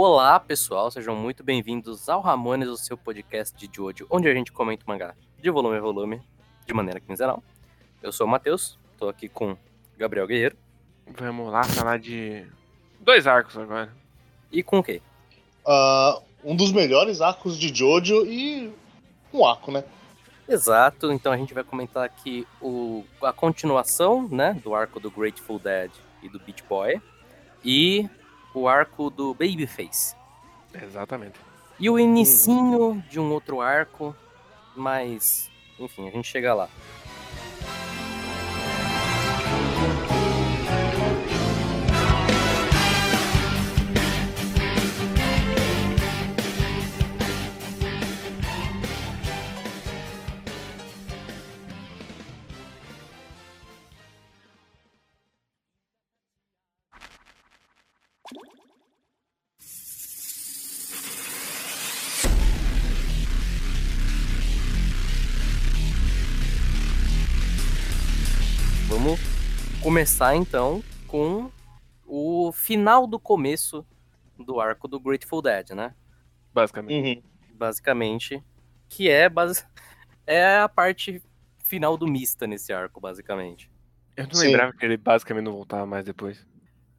Olá, pessoal, sejam muito bem-vindos ao Ramones, o seu podcast de Jojo, onde a gente comenta o mangá de volume a volume, de maneira quinzenal. Eu sou o Matheus, tô aqui com Gabriel Guerreiro. Vamos lá falar de dois arcos agora. E com o quê? Uh, um dos melhores arcos de Jojo e um arco, né? Exato, então a gente vai comentar aqui o, a continuação, né, do arco do Grateful Dead e do Beach Boy. E o arco do Babyface. Exatamente. E o inicinho de um outro arco, mas enfim, a gente chega lá. Começar então com o final do começo do arco do Grateful Dead, né? Basicamente. Uhum. Basicamente, que é, base... é a parte final do Mista nesse arco, basicamente. Eu não Sim. lembrava que ele basicamente não voltava mais depois.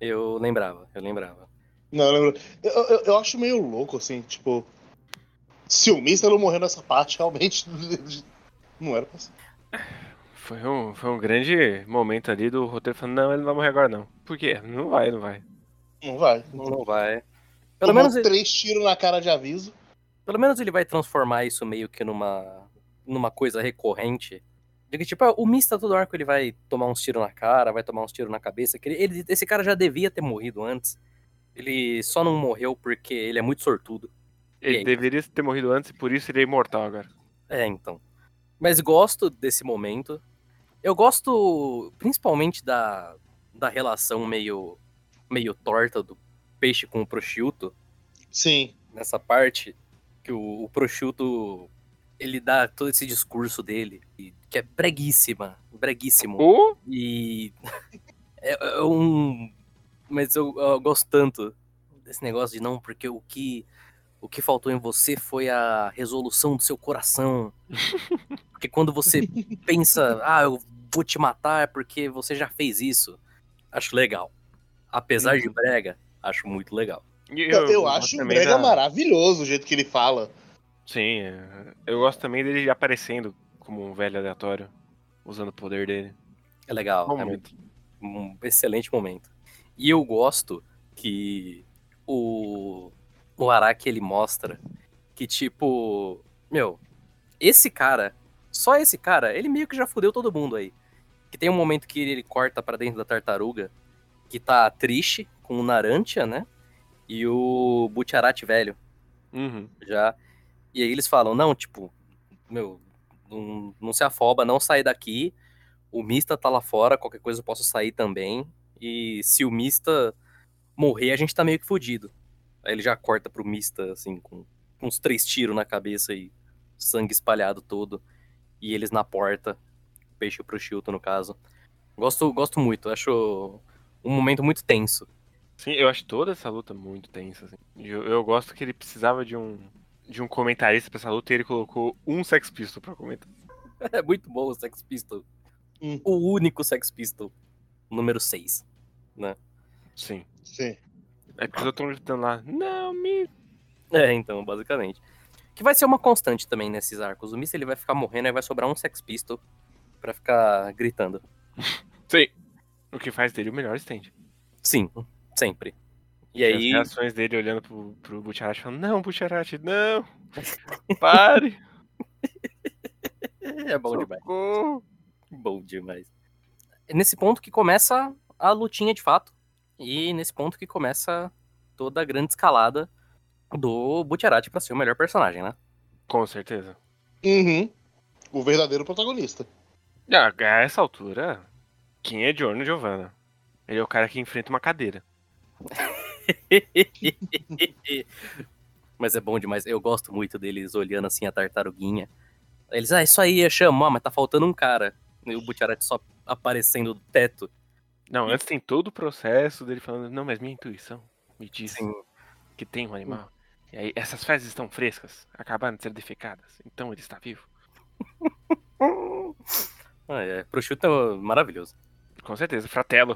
Eu lembrava, eu lembrava. Não, eu lembro. Eu, eu, eu acho meio louco, assim, tipo. Se o Mister não morreu nessa parte, realmente. Não era pra ser. Foi um, foi um grande momento ali do roteiro falando, não, ele não vai morrer agora não. Por quê? Não vai, não vai. Não vai. Não vai. Pelo Tomou menos, ele, três tiros na cara de aviso. pelo menos ele vai transformar isso meio que numa, numa coisa recorrente. De que, tipo, o Mista todo arco ele vai tomar uns tiros na cara, vai tomar uns tiros na cabeça. Que ele, ele- esse cara já devia ter morrido antes. Ele só não morreu porque ele é muito sortudo. Ele aí? deveria ter morrido antes e por isso ele é imortal agora. É, então. Mas gosto desse momento. Eu gosto principalmente da, da relação meio, meio torta do peixe com o prosciutto. Sim. Nessa parte, que o, o prosciutto ele dá todo esse discurso dele, que é breguíssima, breguíssimo. Ou E é, é um. Mas eu, eu gosto tanto desse negócio de não, porque o que o que faltou em você foi a resolução do seu coração. Porque quando você pensa, ah, eu vou te matar porque você já fez isso, acho legal. Apesar de brega, acho muito legal. Eu, eu acho o Brega da- maravilhoso o jeito que ele fala. Sim, é, eu gosto também dele aparecendo como um velho aleatório, usando o poder dele. É legal. Bom é momento. um excelente momento. E eu gosto que o, o Araki ele mostra que, tipo, meu, esse cara, só esse cara, ele meio que já fudeu todo mundo aí. Que tem um momento que ele corta pra dentro da tartaruga, que tá triste, com o Narantia, né? E o Butcharati velho Uhum. já. E aí eles falam, não, tipo, meu, não, não se afoba, não sai daqui. O Mista tá lá fora, qualquer coisa eu posso sair também. E se o Mista morrer, a gente tá meio que fudido. Aí ele já corta pro Mista, assim, com, com uns três tiros na cabeça e sangue espalhado todo. E eles na porta. Peixe pro Chilton, no caso. Gosto, gosto muito, acho um momento muito tenso. Sim, eu acho toda essa luta muito tensa. assim. E Eu, eu gosto que ele precisava de um de um comentarista pra essa luta e ele colocou um Sex Pistol pra comentar. É muito bom o Sex Pistol. Hum. O único Sex Pistol. Número 6. Sim. Sim. É porque os outros estão gritando lá, não, me. É, então, basicamente. Que vai ser uma constante também nesses arcos. O Mist ele vai ficar morrendo e vai sobrar um Sex Pistol pra ficar gritando. Sim. O que faz dele o melhor stand. Sim, sempre. E E As aí, reações dele olhando pro, pro Butcherati falando, não, Butcherati, não! Pare! é bom demais. socorro." Bom demais. É nesse ponto que começa a lutinha de fato. E nesse ponto que começa toda a grande escalada do Butcherati pra ser o melhor personagem, né? Com certeza. Uhum. O verdadeiro protagonista. Ah, a essa altura, quem é Giorno Giovanna? Ele é o cara que enfrenta uma cadeira. mas é bom demais. Eu gosto muito deles olhando assim a tartaruguinha. Eles, ah, isso aí, eu chamo, ah, mas tá faltando um cara. E o Butcherati só aparecendo do teto. Não, antes tem todo o processo dele falando, não, mas minha intuição me disse. Assim, que tem um animal. E aí, essas fezes estão frescas, acabaram de ser defecadas. Então ele está vivo. Ah, é, prosciutto é maravilhoso. Com certeza, Fratello.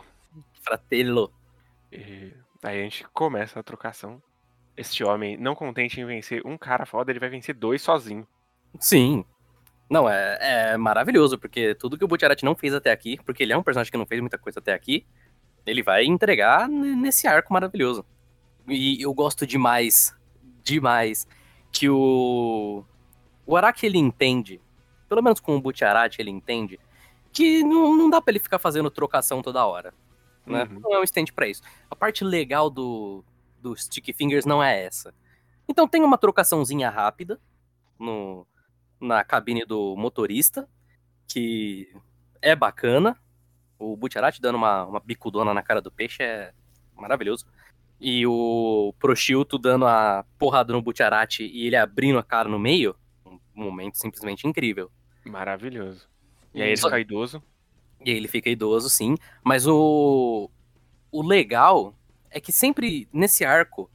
Fratello. E aí a gente começa a trocação. Este homem, não contente em vencer um cara foda, ele vai vencer dois sozinho. Sim. Não, é, é maravilhoso, porque tudo que o Butcherati não fez até aqui, porque ele é um personagem que não fez muita coisa até aqui, ele vai entregar nesse arco maravilhoso. E eu gosto demais, demais, que o. O Araki ele entende, pelo menos com o Butcherati ele entende, que não, não dá pra ele ficar fazendo trocação toda hora. Né? Uhum. Não é um stand pra isso. A parte legal do, do Stick Fingers não é essa. Então tem uma trocaçãozinha rápida no, na cabine do motorista, que é bacana. O Butcherati dando uma, uma bicudona na cara do peixe é maravilhoso. E o Prosciutto dando a porrada no Butcherati e ele abrindo a cara no meio, um momento simplesmente incrível. Maravilhoso. E aí ele Só- fica idoso. E aí ele fica idoso, sim. Mas o, o legal é que sempre nesse arco,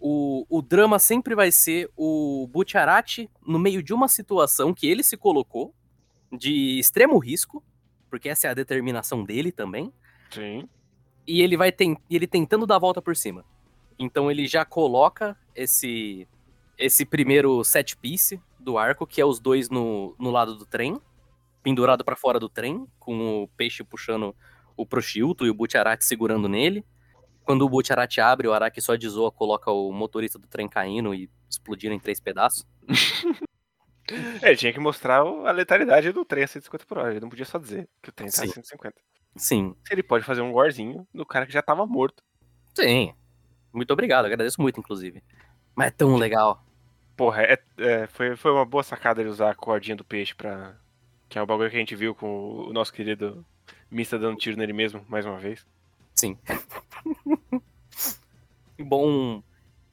o, o drama sempre vai ser o Butcherati no meio de uma situação que ele se colocou de extremo risco, porque essa é a determinação dele também, Sim. e ele vai ten- ele tentando dar a volta por cima. Então ele já coloca esse esse primeiro set piece do arco, que é os dois no, no lado do trem, pendurado pra fora do trem, com o peixe puxando o prosciutto e o Butcherati segurando nele. Quando o Butcherati abre, o Araki só desoa, coloca o motorista do trem caindo e explodindo em três pedaços. É, tinha que mostrar a letalidade do trem a 150 por hora. Ele não podia só dizer que o trem tá a Sim. 150. Sim, ele pode fazer um gorzinho do cara que já tava morto. sim. Muito obrigado, agradeço muito, inclusive. Mas é tão legal. Porra, é, é, foi, foi uma boa sacada ele usar a cordinha do peixe pra. Que é o bagulho que a gente viu com o nosso querido Mista dando tiro nele mesmo, mais uma vez. Sim. Bom,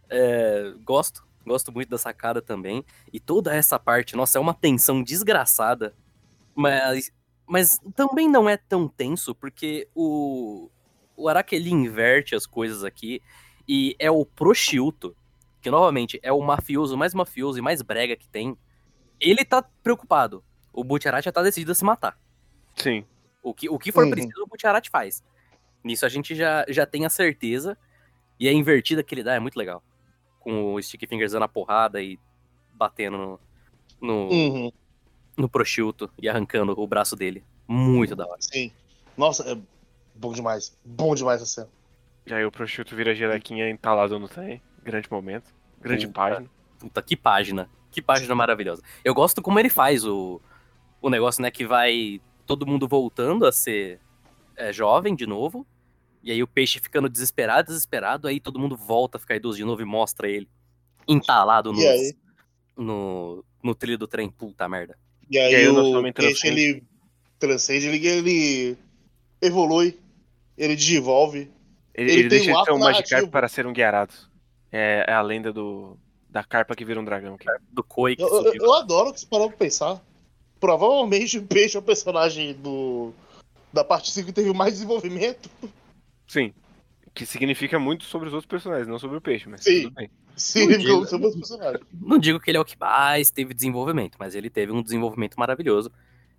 é, gosto, gosto muito da sacada também. E toda essa parte, nossa, é uma tensão desgraçada. Mas, mas também não é tão tenso, porque o, o Araki ele inverte as coisas aqui. E é o Prosciutto, que novamente é o mafioso mais mafioso e mais brega que tem. Ele tá preocupado. O Butcherati já tá decidido a se matar. Sim. O que, o que for Uhum. preciso, o Butcherati faz. Nisso a gente já, já tem a certeza. E a invertida que ele dá é muito legal. Com o Stick Fingers dando a porrada e batendo no, no, Uhum, no prosciutto e arrancando o braço dele. Muito da hora. sim. Nossa, é bom demais. Bom demais essa cena. E aí o prosciutto vira gelequinha entalado no trem. Grande momento. Grande Puta. página. Puta, que página. Que página maravilhosa. Eu gosto como ele faz o, o negócio, né? Que vai todo mundo voltando a ser é, jovem de novo. E aí o peixe ficando desesperado, desesperado. Aí todo mundo volta a ficar idoso de novo e mostra ele entalado nos, no, no trilho do trem. Puta merda. E aí, E aí o nosso o homem peixe, transcende. ele transcende, ele, ele evolui, ele desenvolve. Ele, Ele ele deixa um de ser um Magikarp para ser um Guiarado. É, é a lenda do, da carpa que vira um dragão. aqui. Do Koi que Eu, eu, eu adoro que você parou pra pensar. Provavelmente o peixe é o personagem do da parte 5 que teve mais desenvolvimento. Sim. Que significa muito sobre os outros personagens, não sobre o peixe, mas Sim. tudo bem. Sim, Não digo. são meus personagens. Não digo que ele é o que mais teve desenvolvimento, mas ele teve um desenvolvimento maravilhoso.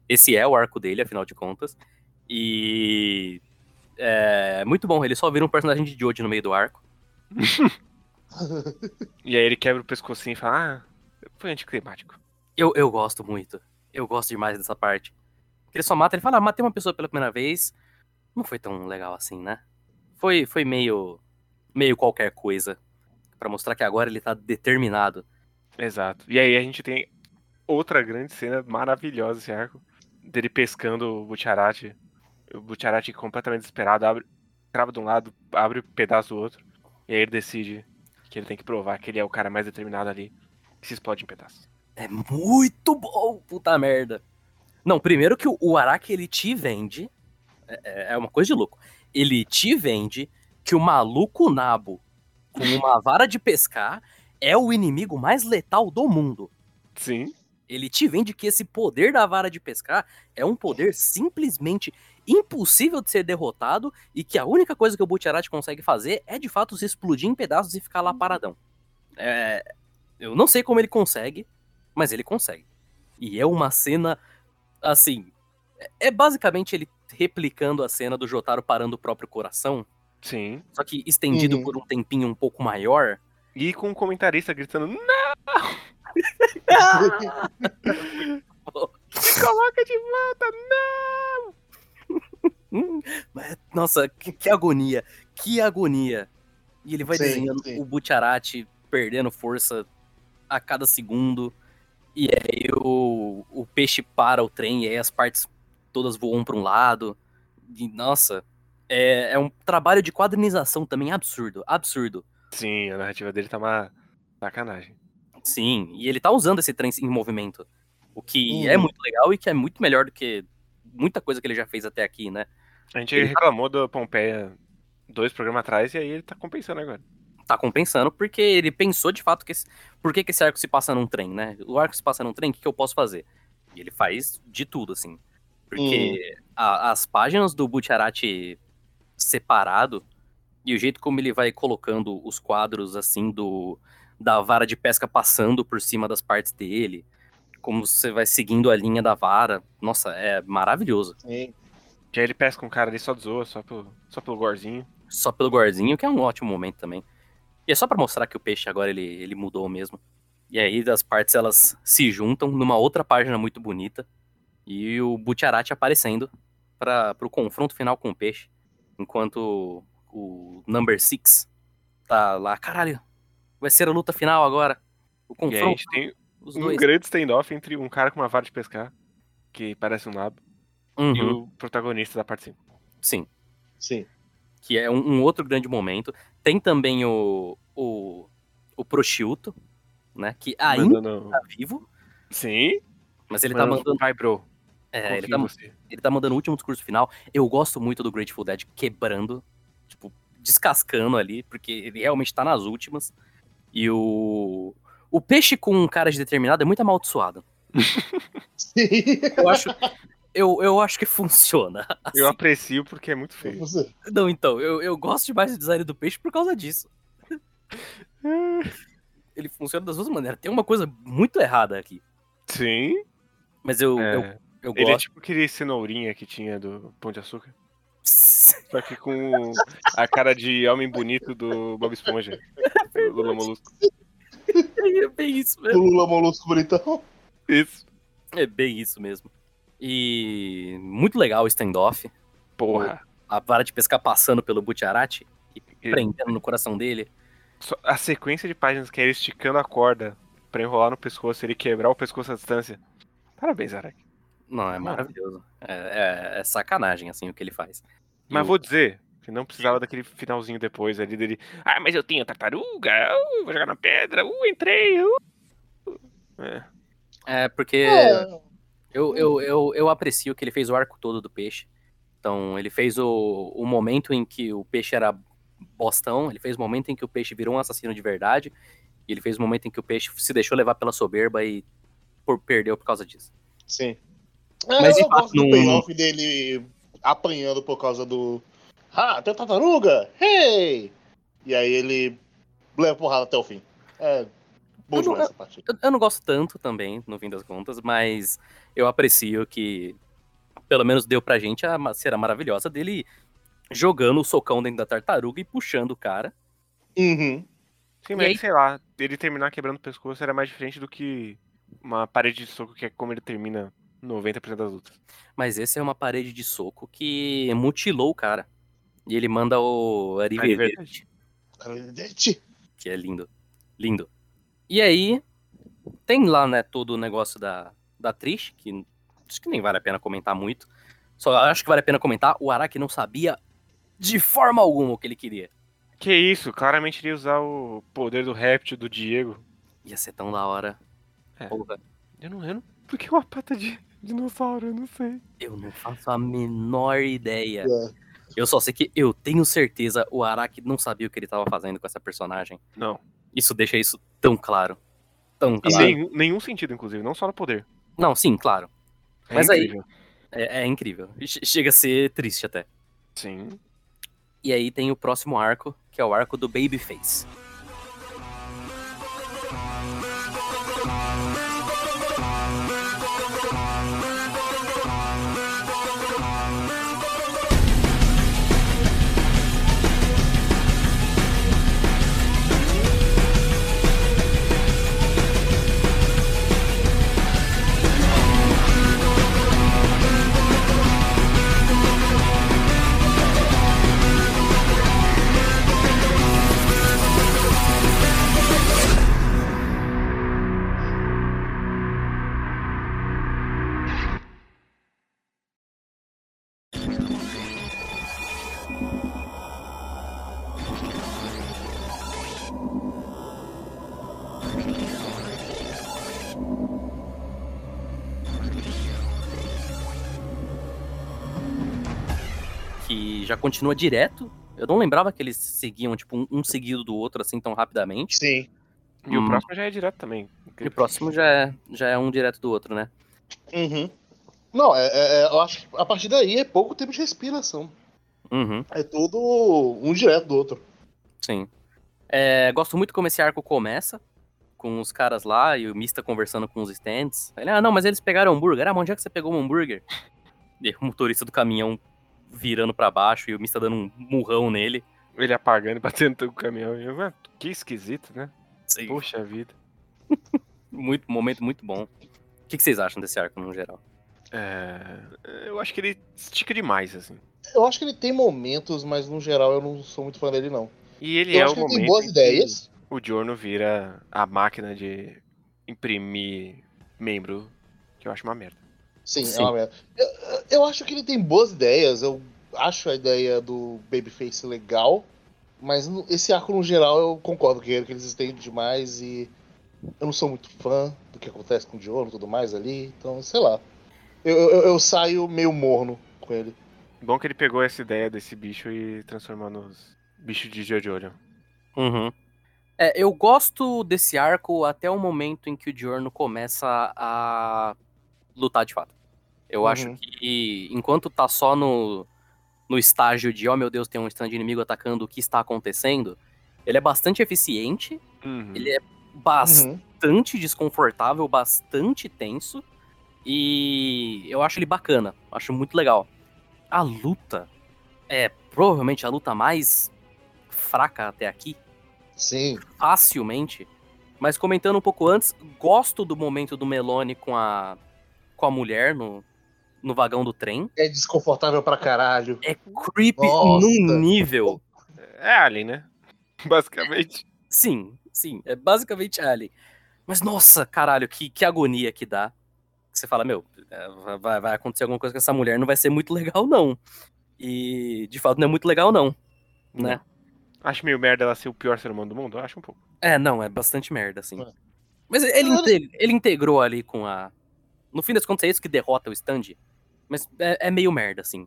Esse é o arco dele, afinal de contas. E. É muito bom, ele só vira um personagem de Jojo no meio do arco. E aí ele quebra o pescocinho e fala, ah, foi anticlimático. Eu, eu gosto muito. Eu gosto demais dessa parte. Ele só mata, ele fala, ah, matei uma pessoa pela primeira vez. Não foi tão legal assim, né? Foi, foi meio. meio qualquer coisa. Pra mostrar que agora ele tá determinado. Exato. E aí a gente tem outra grande cena maravilhosa esse arco. Dele pescando o Butcherati. O Butcherati completamente desesperado, abre, trava de um lado, abre um pedaço do outro. E aí ele decide que ele tem que provar que ele é o cara mais determinado ali. Que se explode em pedaços. É muito bom, puta merda. Não, primeiro que o- o Araki ele te vende. É, é uma coisa de louco. Ele te vende que o maluco nabo com uma vara de pescar é o inimigo mais letal do mundo. Sim. Ele te vende que esse poder da vara de pescar é um poder simplesmente impossível de ser derrotado e que a única coisa que o Butcherati consegue fazer é de fato se explodir em pedaços e ficar lá paradão. É, eu não sei como ele consegue, mas ele consegue. E é uma cena assim, é- é basicamente ele replicando a cena do Jotaro parando o próprio coração, Sim. só que estendido Uhum. por um tempinho um pouco maior. E com um comentarista gritando, não, me coloca de volta, não! Mas, Nossa, que, que agonia, que agonia. E ele vai Sim, desenhando sim. o Butcherati perdendo força a cada segundo. E aí o, o peixe para o trem, e aí as partes todas voam para um lado. E, nossa, é, é um trabalho de quadrinização também absurdo, absurdo. Sim, a narrativa dele tá uma sacanagem. Sim, e ele tá usando esse trem em movimento. O que Uhum. é muito legal e que é muito melhor do que muita coisa que ele já fez até aqui, né? A gente Ele- reclamou do Pompeia dois programas atrás e aí ele tá compensando agora. tá compensando, porque ele pensou de fato que esse, por que, que esse arco se passa num trem, né? O arco se passa num trem, o que, que eu posso fazer? E ele faz de tudo, assim. Porque a- as páginas do Butcherati separado e o jeito como ele vai colocando os quadros, assim, do da vara de pesca passando por cima das partes dele, como você vai seguindo a linha da vara, nossa, é maravilhoso. Sim. Que aí ele pesca um cara ali só de zoa, só pelo, só pelo gorzinho. Só pelo gorzinho, que é um ótimo momento também. E é só pra mostrar que o peixe agora ele, ele mudou mesmo. E aí as partes elas se juntam numa outra página muito bonita. E o Butcherati aparecendo para pro confronto final com o peixe. Enquanto o Number Six tá lá, caralho, vai ser a luta final agora. O E aí a confronto, gente tem os um dois. grande standoff entre um cara com uma vara de pescar, que parece um nabo, e Uhum, o protagonista da parte 5. Sim, Sim. que é um, um outro grande momento. Tem também o, o, o Prosciutto, né, que ainda Mandando... tá vivo, Sim, mas ele tá mandando, mandando vai bro, É, ele tá, ele tá mandando o último discurso final. Eu gosto muito do Grateful Dead quebrando, tipo, descascando ali, porque ele realmente tá nas últimas. E o. O peixe com um cara de determinado é muito amaldiçoado. Sim. Eu acho. eu, eu acho que funciona. Eu assim. aprecio porque é muito feio. Não, então, eu, eu gosto demais do design do peixe por causa disso. Ele funciona das duas maneiras. Tem uma coisa muito errada aqui. Sim, Mas eu, é. eu, eu ele é gosto. tipo aquele cenourinha que tinha do Pão de Açúcar. Só que com a cara de homem bonito do Bob Esponja. do Lula Molusco. É bem isso O mesmo. Lula Molusco bonitão. Isso. É bem isso mesmo. E muito legal o standoff. Porra. A vara de pescar passando pelo Butcherati e E- prendendo no coração dele. A sequência de páginas que é ele esticando a corda pra enrolar no pescoço, ele quebrar o pescoço à distância. Parabéns, Araki. Não, é maravilhoso. É, é- é sacanagem, assim, o que ele faz. Mas vou dizer que não precisava daquele finalzinho depois ali dele. Ah, mas eu tenho tartaruga, uh, vou jogar na pedra, uh, entrei, uh. É. É, porque É, eu, eu, eu, eu aprecio que ele fez o arco todo do peixe. Então, ele fez o, o momento em que o peixe era bostão, ele fez o momento em que o peixe virou um assassino de verdade, e ele fez o momento em que o peixe se deixou levar pela soberba e por, perdeu por causa disso. sim. Mas, Mas eu fato, gosto do não- payoff dele apanhando por causa do. Ah, tem tartaruga! Hey! E aí ele leva porrada até o fim. É bom Eu não- demais essa parte. Eu, eu não gosto tanto também, no fim das contas, mas eu aprecio que pelo menos deu pra gente a cena maravilhosa dele jogando o socão dentro da tartaruga e puxando o cara. Uhum. Sim, mas aí- sei lá, ele terminar quebrando o pescoço era mais diferente do que uma parede de soco, que é como ele termina 90% das lutas. Mas esse é uma parede de soco que mutilou o cara. E ele manda o Arrivederci, Arrivederci. que é lindo. Lindo. E aí, tem lá, né, todo o negócio da, da Trish, que acho que nem vale a pena comentar muito. Só acho que vale a pena comentar, o Araki não sabia de forma alguma o que ele queria. Que isso, claramente ele ia usar o poder do réptil do Diego. Ia ser tão da hora. É. Porra, Eu não lembro. Por que uma pata de dinossauro? Eu não sei. eu não faço a menor ideia. É. Eu só sei que eu tenho certeza o Araki não sabia o que ele tava fazendo com essa personagem. Não. Isso deixa isso tão claro. tão Em claro. nenhum, nenhum sentido, inclusive, não só no poder. Não, sim, claro. É Mas aí- incrível. É, é incrível. Che- Chega a ser triste até. Sim. E aí tem o próximo arco, que é o arco do Babyface. Continua direto. Eu não lembrava que eles seguiam, tipo, um, um seguido do outro, assim, tão rapidamente. Sim. E o Hum. próximo já é direto também. E o próximo já é, já é um direto do outro, né? Uhum. Não, é, é- é- eu acho que a partir daí é pouco tempo de respiração. Uhum, É tudo um direto do outro. sim. É, gosto muito como esse arco começa, com os caras lá e o Mista conversando com os stands. Ele, ah, não, mas eles pegaram hambúrguer. Ah, mas onde é que você pegou um hambúrguer? E o motorista do caminhão virando pra baixo e o Mista dando um murrão nele. Ele apagando e batendo com o caminhão. Eu, "Ah, que esquisito, né? Sim. Poxa vida. Muito, momento muito bom. O que, que vocês acham desse arco no geral? É, eu acho que ele estica demais, assim. Eu acho que ele tem momentos, mas no geral eu não sou muito fã dele, não. E ele eu é acho o que ele tem momento boas ideias. o Giorno vira a máquina de imprimir membro, que eu acho uma merda. Sim, Sim. é uma merda. Eu, eu acho que ele tem boas ideias. Eu acho a ideia do Babyface legal. Mas esse arco, no geral, eu concordo com ele, que eles estendem demais e eu não sou muito fã do que acontece com o Diono e tudo mais ali. Então, sei lá. Eu, eu, eu saio meio morno com ele. Bom que ele pegou essa ideia desse bicho e transformou nos bichos de Jojo. Uhum. É, eu gosto desse arco até o momento em que o Diorno começa a lutar de fato. Eu Uhum. acho que enquanto tá só no, no estágio de, oh meu Deus, tem um stand inimigo atacando, o que está acontecendo, ele é bastante eficiente, Uhum. ele é Uhum. bastante desconfortável, bastante tenso, e eu acho ele bacana, acho muito legal. A luta é provavelmente a luta mais fraca até aqui, Sim. facilmente. Mas comentando um pouco antes, gosto do momento do Melone com a com a mulher no, no vagão do trem. É desconfortável pra caralho. É creepy Nossa. num nível. É Alien, né? Basicamente. Sim, sim, é basicamente Alien. Mas nossa, caralho, que, que agonia que dá. Você fala, meu, é, vai, vai acontecer alguma coisa com essa mulher, não vai ser muito legal, não. E de fato não é muito legal, não. Né? Acho meio merda ela ser o pior ser humano do mundo? Eu acho um pouco. É, não, é bastante merda, assim. É. Mas ele, inte- ele integrou ali com a. No fim das contas, é isso que derrota o stand. Mas é, é meio merda, assim.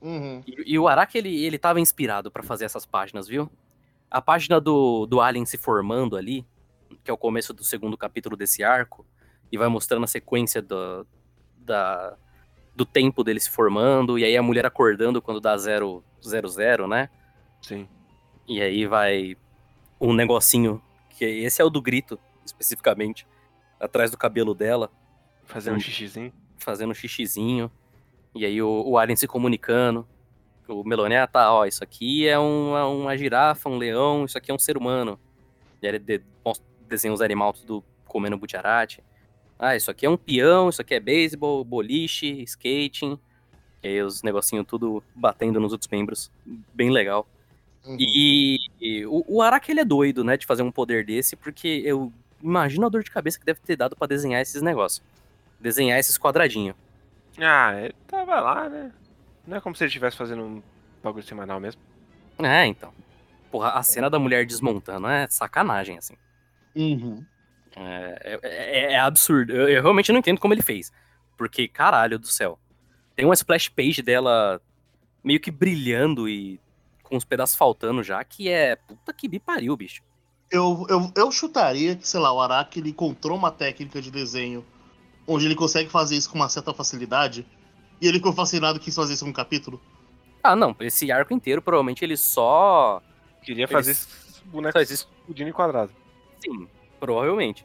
Uhum. E, e o Araki, ele, ele tava inspirado pra fazer essas páginas, viu? A página do, do Alien se formando ali, que é o começo do segundo capítulo desse arco, e vai mostrando a sequência do, da, do tempo dele se formando, e aí a mulher acordando quando dá zero, zero, zero, né? Sim. E aí vai um negocinho, que esse é o do grito, especificamente, atrás do cabelo dela, Fazendo um xixizinho. fazendo um xixizinho. E aí o, o Alien se comunicando. O Melone, ah, tá, ó, isso aqui é uma, uma girafa, um leão, isso aqui é um ser humano. E aí ele de, mostra- desenha os animais tudo comendo butiarate. Ah, isso aqui é um peão, isso aqui é beisebol, boliche, skating. E aí os negocinhos tudo batendo nos outros membros. Bem legal. Uhum. E, e o, o Araki, ele é doido, né, de fazer um poder desse, porque eu imagino a dor de cabeça que deve ter dado pra desenhar esses negócios. Desenhar esses quadradinhos. Ah, ele tava lá, né? Não é como se ele estivesse fazendo um bagulho semanal mesmo. É, então. Porra, a cena da mulher desmontando é sacanagem, assim. Uhum. É, é- é- é absurdo. Eu, eu realmente não entendo como ele fez. Porque, caralho do céu. Tem uma splash page dela meio que brilhando e com os pedaços faltando já, que é. Puta que me pariu, bicho. Eu, eu, eu chutaria que, sei lá, o Araki ele encontrou uma técnica de desenho onde ele consegue fazer isso com uma certa facilidade e ele ficou fascinado quis fazer isso num capítulo. Ah, não, esse arco inteiro provavelmente ele só. Queria fazer Eles- esses bonecos existe- explodindo em quadrado. Sim, provavelmente.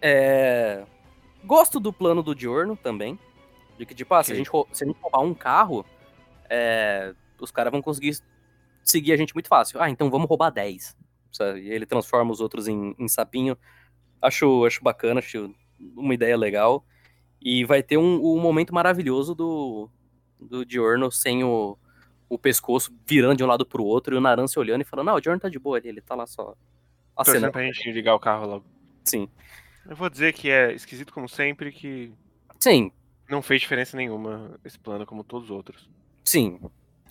É... Gosto do plano do Diorno também. De que, tipo, ah, se, a gente, se a gente roubar um carro, é, os caras vão conseguir seguir a gente muito fácil. Ah, então vamos roubar 10. Sabe? E ele transforma os outros em, em sapinho. Acho, acho bacana, acho uma ideia legal. E vai ter um, um momento maravilhoso do, do Diorno sem o, o pescoço virando de um lado pro outro e o Narance olhando e falando, não, o Diorno tá de boa ali, ele tá lá só Torcendo acenando. pra gente ligar o carro logo. Sim. Eu vou dizer que é esquisito como sempre, que Sim, não fez diferença nenhuma esse plano como todos os outros. Sim.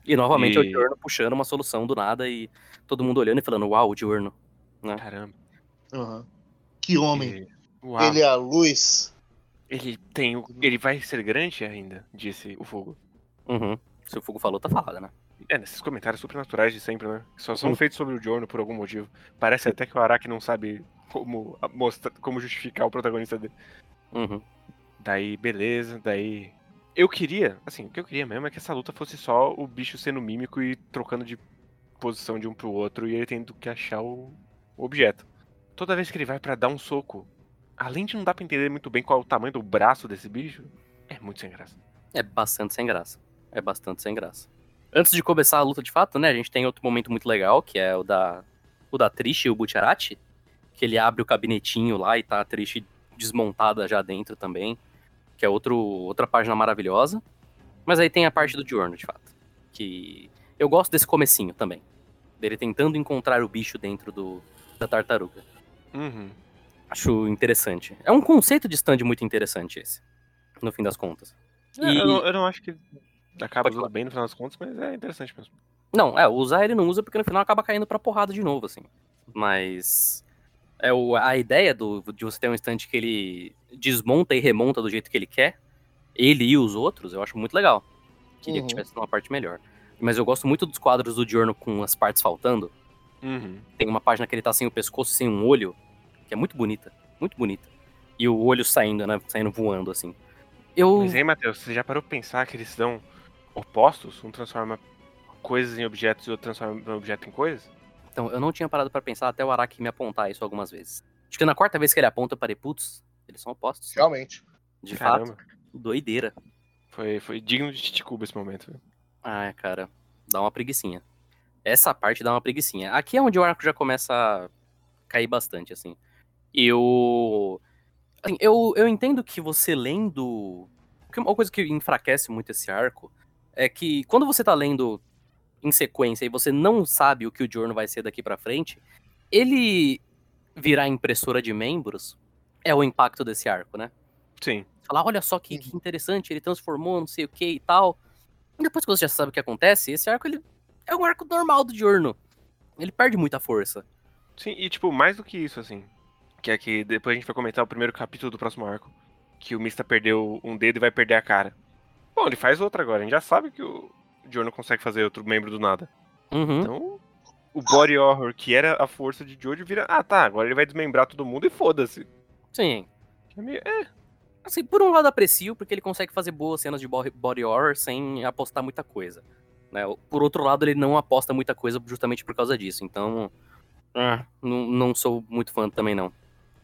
E novamente é o E- Diurno puxando uma solução do nada e todo mundo olhando e falando, uau, o Diurno. Caramba. Aham. Que homem. E- Uau. Ele é a luz. Ele tem o... Ele vai ser grande ainda, disse o fogo. Uhum. Se o Fogo falou, tá falado, né? É, nesses comentários supernaturais de sempre, né? Que só são Uhum. feitos sobre o Giorno por algum motivo. Parece até que o Araki não sabe como mostrar, como justificar o protagonista dele. Uhum. Daí, beleza, daí. Eu queria, assim, o que eu queria mesmo é que essa luta fosse só o bicho sendo mímico e trocando de posição de um pro outro e ele tendo que achar o, o objeto. Toda vez que ele vai pra dar um soco, além de não dar pra entender muito bem qual é o tamanho do braço desse bicho, é muito sem graça. É bastante sem graça. É bastante sem graça. Antes de começar a luta de fato, né, a gente tem outro momento muito legal, que é o da o da Trish e o Butcherati, que ele abre o gabinetinho lá e tá a Trish desmontada já dentro também, que é outro, outra página maravilhosa. Mas aí tem a parte do Diorno, de fato, que eu gosto desse comecinho também, dele tentando encontrar o bicho dentro do da tartaruga. Uhum. Acho interessante. É um conceito de stand muito interessante esse, no fim das contas. É, E- eu, não, eu não acho que acaba falar. bem no final das contas, mas é interessante mesmo. Não, é, usar ele não usa porque no final acaba caindo pra porrada de novo, assim. Mas. É o, a ideia do, de você ter um stand que ele desmonta e remonta do jeito que ele quer, ele e os outros, eu acho muito legal. Queria Uhum. que tivesse uma parte melhor. Mas eu gosto muito dos quadros do Diorno com as partes faltando. Uhum. Tem uma página que ele tá sem o pescoço, sem um olho, que é muito bonita. Muito bonita. E o olho saindo, né? Saindo voando, assim. Eu. Mas aí, Matheus, você já parou pra pensar que eles são opostos? Um transforma coisas em objetos e outro transforma um objeto em coisas? Então, eu não tinha parado pra pensar até o Araki me apontar isso algumas vezes. Acho que na quarta vez que ele aponta, eu parei, putz, eles são opostos. Realmente. De Caramba. fato, doideira. Foi, foi digno de Titicuba esse momento. viu? Ah, cara, dá uma preguicinha. Essa parte dá uma preguicinha. Aqui é onde o arco já começa a cair bastante, assim. Eu. assim, eu, eu entendo que você lendo. porque Uma coisa que enfraquece muito esse arco é que quando você tá lendo em sequência e você não sabe o que o Diorno vai ser daqui pra frente, ele virar impressora de membros é o impacto desse arco, né? Sim. Falar, olha só que, que interessante, ele transformou, não sei o que e tal. E depois que você já sabe o que acontece, esse arco ele é um arco normal do Diorno. Ele perde muita força. Sim, e tipo, mais do que isso, assim. Que é que depois a gente vai comentar o primeiro capítulo do próximo arco. Que o Mista perdeu um dedo e vai perder a cara. Bom, ele faz outra agora. A gente já sabe que o Joe consegue fazer outro membro do nada. Uhum. Então, o body horror, que era a força de Jojo, vira. Ah, tá, agora ele vai desmembrar todo mundo e foda-se. Sim. É meio- é, Assim, por um lado aprecio, porque ele consegue fazer boas cenas de bo- body horror sem apostar muita coisa. Né? Por outro lado, ele não aposta muita coisa justamente por causa disso. Então, ah, não, não sou muito fã também, não.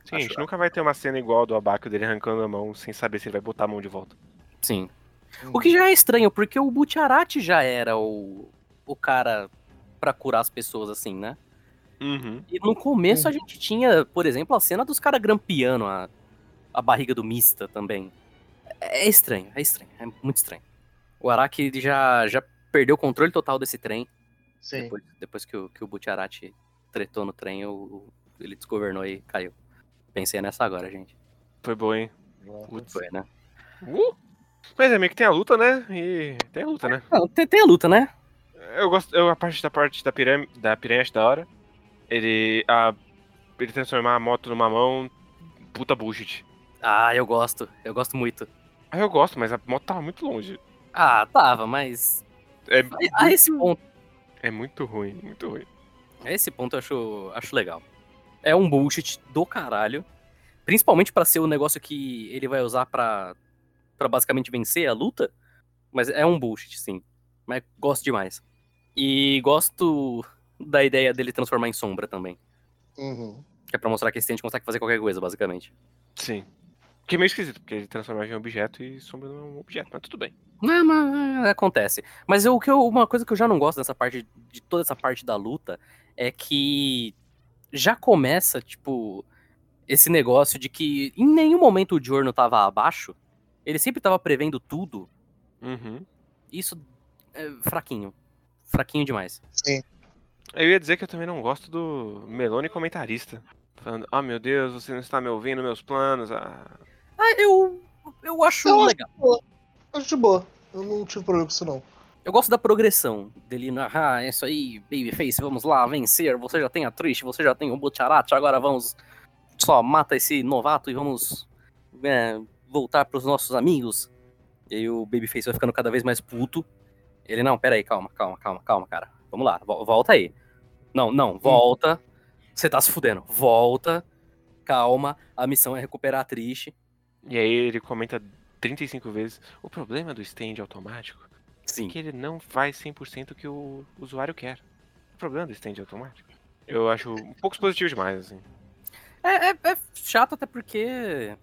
Sim, a gente nunca vai ter uma cena igual do Abaco dele arrancando a mão sem saber se ele vai botar a mão de volta. Sim. O que já é estranho, porque o Butcherati já era o, o cara pra curar as pessoas, assim, né? Uhum. E no começo a gente tinha, por exemplo, a cena dos caras grampeando a, a barriga do Mista também. É estranho, é estranho, é muito estranho. O Araki já, já perdeu o controle total desse trem. Sim. Depois, depois que o, que o Butcherati tretou no trem, o- ele desgovernou e caiu. Pensei nessa agora, gente. Foi bom, hein? Putz, foi, né? Uh! Mas é meio que tem a luta, né? E tem a luta, né? Não, tem, tem a luta, né? Eu gosto. Eu, a parte da parte da piranha, da piranha acho da hora. Ele. A, ele transformar a moto numa mão. Puta bullshit. Ah, eu gosto, eu gosto muito. Ah, eu gosto, mas a moto tava muito longe. Ah, tava, mas É, a, a esse ponto, é muito ruim, muito ruim. a esse ponto eu acho, acho legal. É um bullshit do caralho. Principalmente pra ser o negócio que ele vai usar pra, pra basicamente vencer a luta. Mas é um bullshit, sim. Mas gosto demais. E gosto da ideia dele transformar em sombra também. Uhum. Que é pra mostrar que esse Stand consegue fazer qualquer coisa, basicamente. Sim. Que é meio esquisito, porque ele transforma em um objeto e sombra não é um objeto, mas tudo bem. Não, mas é, acontece. Mas eu, o que eu- uma coisa que eu já não gosto dessa parte, de toda essa parte da luta, é que já começa, tipo, esse negócio de que em nenhum momento o Giorno tava abaixo. Ele sempre tava prevendo tudo. Uhum. Isso é fraquinho. Fraquinho demais. Sim. Eu ia dizer que eu também não gosto do Melone comentarista. Falando, ah meu Deus, você não está me ouvindo, meus planos. Ah. Ah, eu. Eu acho Eu acho legal. Acho de boa. Eu não tive problema com isso, não. Eu gosto da progressão dele. Ah, é isso aí, Babyface, vamos lá, vencer. Você já tem a Trish, você já tem o Butcharat, agora vamos. Só mata esse novato e vamos é, voltar pros nossos amigos. E aí o Babyface vai ficando cada vez mais puto. Ele, não, pera aí, calma, calma, calma, calma, cara. Vamos lá, vo- volta aí. Não, não, volta. Você tá se fudendo. Volta. Calma. A missão é recuperar a Trish. E aí ele comenta 35 vezes. O problema do stand automático Sim. é que ele não faz 100% o que o usuário quer. O problema do stand automático. Eu acho um pouco positivo demais, assim. É, é- é chato até porque.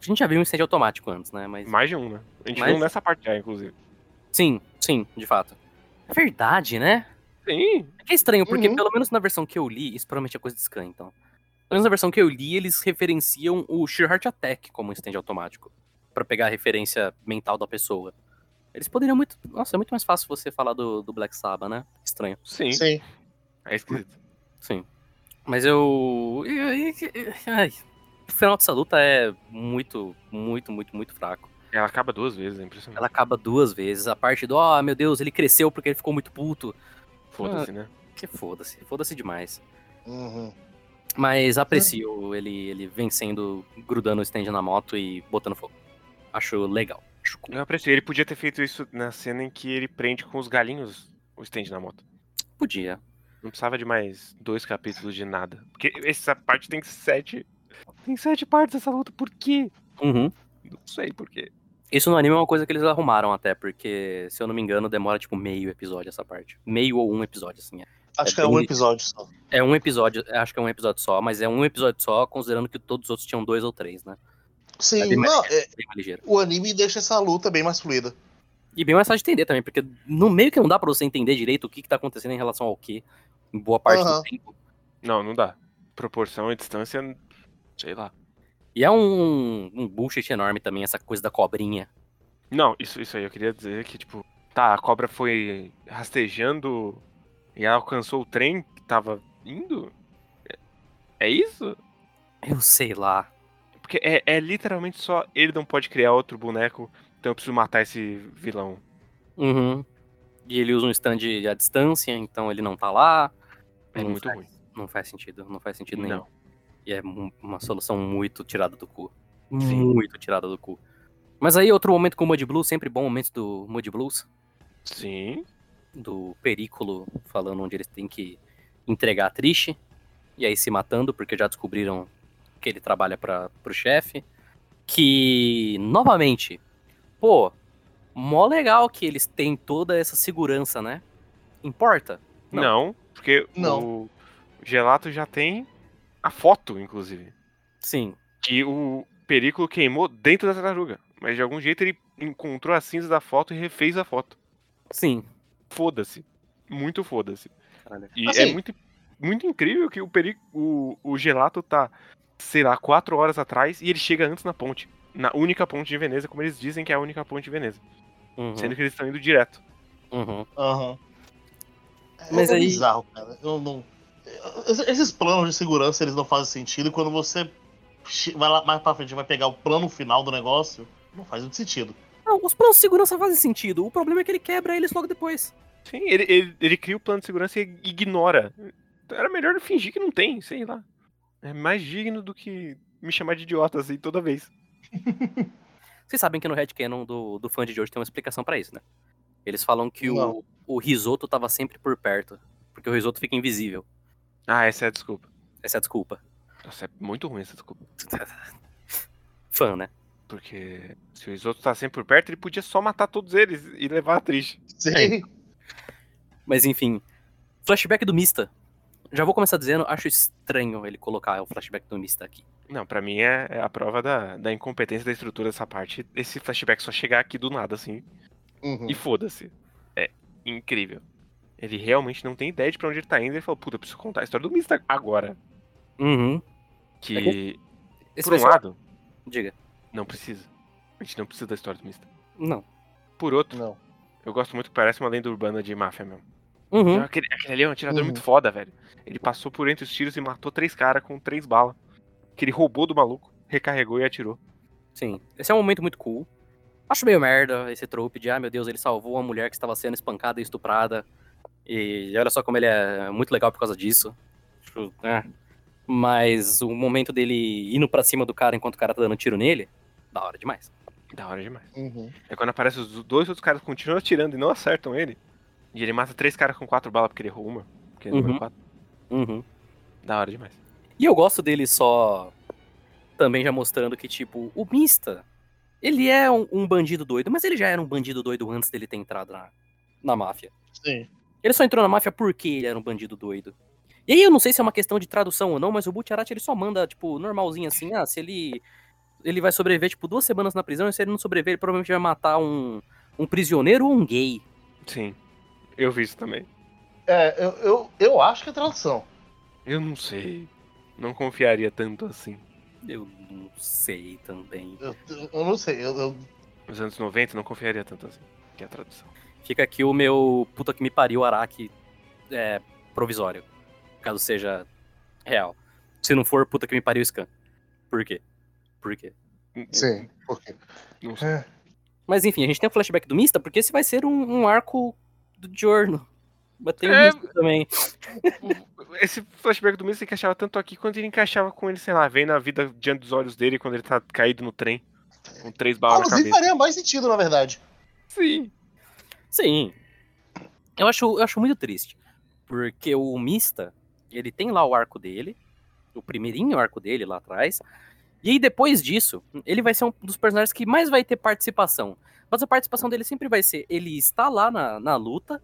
A gente já viu um incêndio automático antes, né? Mas. Mais de um, né? A gente Mas- viu nessa parte já, inclusive. Sim, sim, de fato. É verdade, né? Sim, É que é estranho, porque Uhum. pelo menos na versão que eu li, isso provavelmente é coisa de scan, então. Pelo menos na versão que eu li, eles referenciam o Sheer Heart Attack como um stand automático. Pra pegar a referência mental da pessoa. Eles poderiam muito. Nossa, é muito mais fácil você falar do, do Black Sabbath, né? Estranho. sim. Sim. É esquisito. Sim. Mas eu. Ai, o final dessa luta é muito, muito, muito, muito fraco. Ela acaba duas vezes, é impressionante. Ela acaba duas vezes. A parte do, oh meu Deus, ele cresceu porque ele ficou muito puto. Foda-se, né? Que foda-se, foda-se demais. Uhum. Mas aprecio ele, ele vencendo, grudando o stand na moto e botando fogo. Acho legal. Eu apreciei. Ele podia ter feito isso na cena em que ele prende com os galinhos o stand na moto. Podia. Não precisava de mais dois capítulos de nada. Porque essa parte tem sete. Tem sete partes essa luta. Por quê? Uhum. Não sei por quê. Isso no anime é uma coisa que eles arrumaram até, porque, se eu não me engano, demora tipo meio episódio essa parte. Meio ou um episódio, assim. é. Acho É que é um bem- episódio só. É um episódio, acho que é um episódio só, mas é um episódio só, considerando que todos os outros tinham dois ou três, né? Sim, É mais- não, é- Bem mais ligeiro. o anime deixa essa luta bem mais fluida. E bem mais fácil de entender também, porque no meio que não dá pra você entender direito o que, que tá acontecendo em relação ao que, em boa parte Aham. do tempo. Não, não dá. Proporção e distância. Sei lá. E é um, um bullshit enorme também, essa coisa da cobrinha. Não, isso, isso aí eu queria dizer que, tipo, tá, a cobra foi rastejando e ela alcançou o trem que tava indo? É, é isso? Eu sei lá. Porque é, é literalmente só ele não pode criar outro boneco, então eu preciso matar esse vilão. Uhum. E ele usa um stand à distância, então ele não tá lá. É Não muito faz- ruim. Não faz sentido, não faz sentido nenhum. Não. E é uma solução muito tirada do cu. Sim. Muito tirada do cu. Mas aí, outro momento com o Mud Blues, sempre bom momento do Mud Blues, Sim. do Perículo falando onde eles têm que entregar a Trish, e aí se matando, porque já descobriram que ele trabalha para pro chefe. Que, novamente, pô, mó legal que eles têm toda essa segurança, né? Importa? Não. Não, porque Não. o Gelato já tem a foto, inclusive. Sim. Que o Perículo queimou dentro da tartaruga. Mas de algum jeito ele encontrou a cinza da foto e refez a foto. Sim. Foda-se. Muito foda-se. E Assim- é muito, muito incrível que o, peri... o, o Gelato tá, sei lá, quatro horas atrás e ele chega antes na ponte. Na única ponte de Veneza, como eles dizem que é a única ponte de Veneza. Uhum, Sendo que eles estão indo direto. uhum. Aham. É, Mas é aí- bizarro, cara. Eu não... Esses planos de segurança, eles não fazem sentido. E quando você vai lá mais pra frente e vai pegar o plano final do negócio, não faz muito sentido. Não, os planos de segurança fazem sentido. O problema é que ele quebra eles logo depois. Sim, ele, ele, ele cria o plano de segurança e ignora. Era melhor fingir que não tem, sei lá. É mais digno do que me chamar de idiota assim toda vez. Vocês sabem que no headcanon do, do fã de hoje tem uma explicação pra isso, né? Eles falam que o, Não. o risoto tava sempre por perto. Porque o risoto fica invisível. Ah, essa é a desculpa. Essa é a desculpa. Nossa, é muito ruim essa desculpa. Fã, né? Porque se o Isoto tá sempre por perto, ele podia só matar todos eles e levar a Trish. Sim. Mas enfim. Flashback do Mista. Já vou começar dizendo, acho estranho ele colocar o flashback do Mista aqui. Não, pra mim é, é a prova da, da incompetência da estrutura dessa parte. Esse flashback só chegar aqui do nada, assim. Uhum. E foda-se. É incrível. Ele realmente não tem ideia de pra onde ele tá indo. Ele falou, puta, eu preciso contar a história do Mista agora. Uhum. Que, Esse por um ser- lado, Diga. não precisa. A gente não precisa da história do Mista. Não. Por outro, Não. eu gosto muito que parece uma lenda urbana de máfia mesmo. Uhum. Aquele, aquele ali é um atirador Uhum. muito foda, velho. Ele passou por entre os tiros e matou três caras com três balas. Que ele roubou do maluco, recarregou e atirou. Sim. Esse é um momento muito cool. Acho meio merda esse trope de, ah, meu Deus, ele salvou uma mulher que estava sendo espancada e estuprada. E olha só como ele é muito legal por causa disso. Acho, é. Mas o momento dele indo pra cima do cara enquanto o cara tá dando tiro nele, da hora demais. Da hora demais. Uhum. É quando aparece os dois outros caras que continuam atirando e não acertam ele. E ele mata três caras com quatro balas porque ele errou uma. Porque ele Uhum. errou quatro. Uhum. Da hora demais. E eu gosto dele só também já mostrando que, tipo, o Mista, ele é um, um bandido doido, mas ele já era um bandido doido antes dele ter entrado na, na máfia. Sim. Ele só entrou na máfia porque ele era um bandido doido. E aí eu não sei se é uma questão de tradução ou não, mas o Butcharat ele só manda, tipo, normalzinho assim, ah, se ele ele vai sobreviver, tipo, duas semanas na prisão, e se ele não sobreviver, ele provavelmente vai matar um, um prisioneiro ou um gay. Sim. Eu vi isso também. É, eu, eu, eu acho que é tradução. Eu não sei. Não confiaria tanto assim. Eu não sei também. Eu, eu não sei. Eu, eu- Nos anos 90, não confiaria tanto assim. Que é a tradução. Fica aqui o meu puta que me pariu Araki é, provisório. Caso seja real. Se não for, puta que me pariu Scan. Por quê? Por quê? sim. Porque, Não sei. é, Mas enfim, a gente tem o flashback do Mista, porque esse vai ser um, um arco do Giorno. O É. Mista também. Esse flashback do Mista encaixava tanto aqui quanto ele encaixava com ele, sei lá, vendo a vida diante dos olhos dele quando ele tá caído no trem. Com três balas na Inclusive faria mais sentido, na verdade. Sim. Sim. Eu acho, eu acho muito triste. Porque o Mista, ele tem lá o arco dele, o primeirinho arco dele lá atrás. E aí, depois disso, ele vai ser um dos personagens que mais vai ter participação. Mas a participação dele sempre vai ser: ele está lá na, na luta,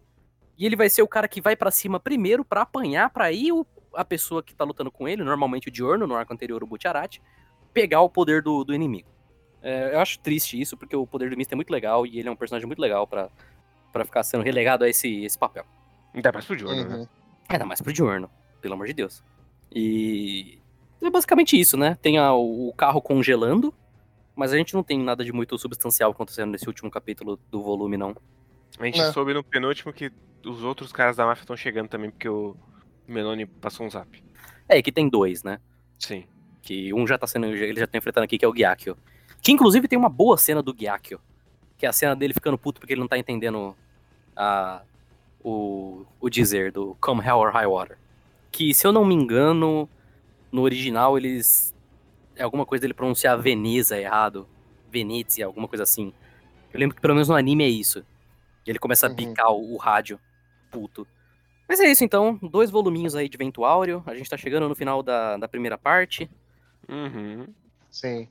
e ele vai ser o cara que vai pra cima primeiro pra apanhar, pra ir o- a pessoa que tá lutando com ele, normalmente o Diorno, no arco anterior o Butcharat, pegar o poder do, do inimigo. É, eu acho triste isso, porque o poder do Mista é muito legal e ele é um personagem muito legal pra, pra ficar sendo relegado a esse, esse papel. Ainda mais pro Jordan, né? Uhum. Ainda mais pro Diurno, pelo amor de Deus. E é basicamente isso, né? Tem a- o carro congelando, mas a gente não tem nada de muito substancial acontecendo nesse último capítulo do volume, não. A gente Né. soube no penúltimo que os outros caras da máfia estão chegando também, porque o Meloni passou um zap. É, e que tem dois, né? Sim. Que um já tá sendo. Ele já tá enfrentando aqui, que é o Gyakio. Que inclusive tem uma boa cena do Gyakio. Que é a cena dele ficando puto porque ele não tá entendendo a, o, o dizer do Come Hell or High Water. Que, se eu não me engano, no original eles. É alguma coisa dele pronunciar Veneza errado. Venezia, alguma coisa assim. Eu lembro que pelo menos no anime é isso. E ele começa a Uhum. bicar o, o rádio. Puto. Mas é isso então. Dois voluminhos aí de Vento Áureo. A gente tá chegando no final da, da primeira parte. Uhum. Sim.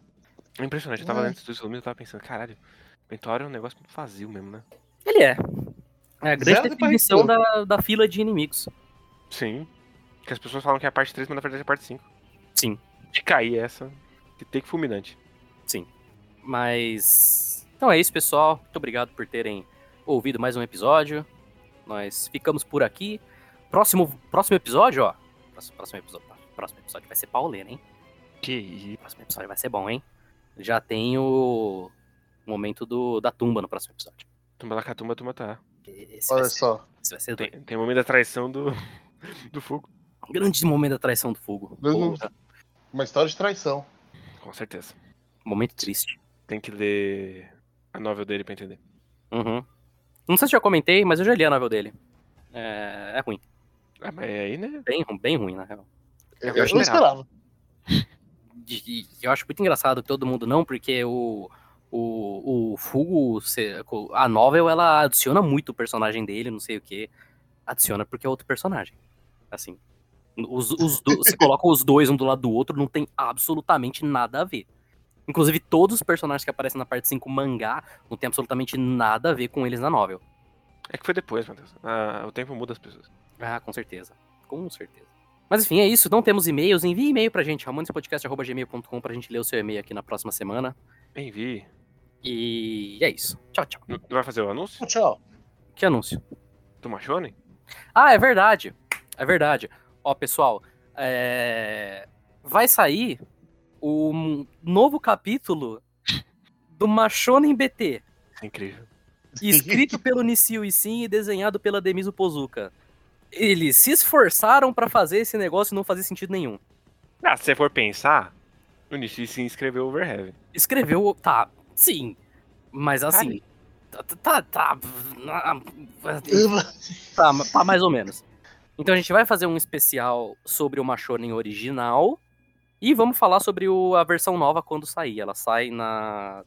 É impressionante, eu tava É. lendo esses dois volumes e tava pensando, caralho, Ventório é um negócio muito vazio mesmo, né? Ele é. É a grande Zero de definição da, da fila de inimigos. Sim. Que as pessoas falam que é a parte 3, mas na verdade é a parte 5. Sim. De cair essa, que tem que fulminante. Mas. Então é isso, pessoal. Muito obrigado por terem ouvido mais um episódio. Nós ficamos por aqui. Próximo, próximo episódio, ó. Próximo, próximo episódio. Próximo episódio vai ser pauleiro, hein? Que isso. Próximo episódio vai ser bom, hein? Já tem o momento do, da tumba no próximo episódio. Tumba lá tumba, tumba tá. Esse vai, Olha ser, só. esse vai ser Tem, doido. tem o momento da traição do, do fogo. Grande momento da traição do fogo. Porra, Uma história de traição. Com certeza. momento triste. Tem que ler a novel dele pra entender. Uhum. Não sei se já comentei, mas eu já li a novel dele. É, é ruim. Ah, mas aí, né? Bem, bem ruim, na real. Eu, Eu eu não esperava. E- e eu acho muito engraçado que todo mundo não, porque o, o, o Fugo, a novel, ela adiciona muito o personagem dele, não sei o que. Adiciona porque é outro personagem. Assim. Os, os do- você coloca os dois um do lado do outro, não tem absolutamente nada a ver. Inclusive, todos os personagens que aparecem na parte 5 mangá não tem absolutamente nada a ver com eles na novel. É que foi depois, Matheus. Ah, o tempo muda as pessoas. Ah, com certeza. Com certeza. Mas enfim, é isso. Não temos e-mails. Envie e-mail pra gente, ramonespodcast.gmail.com pra gente ler o seu e-mail aqui na próxima semana. Envie. E é isso. Tchau, tchau. Não não vai fazer o anúncio Tchau. Que anúncio? do Machone? Ah, é verdade. É verdade. Ó, pessoal, é... vai sair o novo capítulo do Machonen BT, incrível. escrito pelo Nisio Isin e desenhado pela Demiso Pozuka. Eles se esforçaram pra fazer esse negócio e não fazia sentido nenhum. Ah, se você for pensar, o Nishi se inscreveu Overheaven. Escreveu, tá, sim, mas assim, tá, tá, tá, tá, tá mais ou menos. Então a gente vai fazer um especial sobre o Machonen original e vamos falar sobre o- a versão nova quando sair. Ela sai na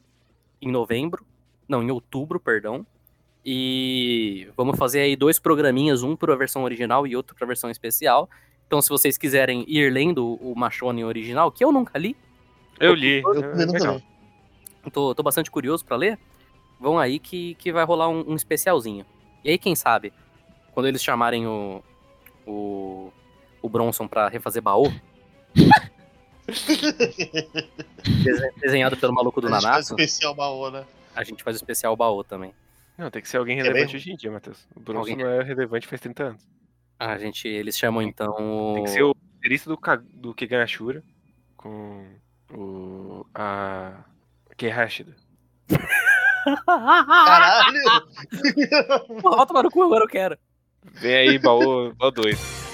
em novembro, não, em outubro, perdão. E vamos fazer aí dois programinhas, um para a versão original e outro para a versão especial. Então se vocês quiserem ir lendo o Machonen original, que eu nunca li, Eu li. Eu nunca vi. tô, tô bastante curioso pra ler. Vão aí que, que vai rolar um, um especialzinho. E aí, quem sabe, quando eles chamarem o, o, o Bronson pra refazer baú, desen- desenhado pelo maluco do A gente faz Nanatsu, especial baú, né? a gente faz o especial baú também. Não, tem que ser alguém É relevante mesmo? hoje em dia, Matheus. O Bronson Alguém- não é relevante faz 30 anos. A gente, eles chamam então o... Tem que ser o roteirista do, do Kegashura com o. a. Kei Hashida. Caralho! Tomar no cu, agora eu quero. Vem aí, baú 2. Baú do...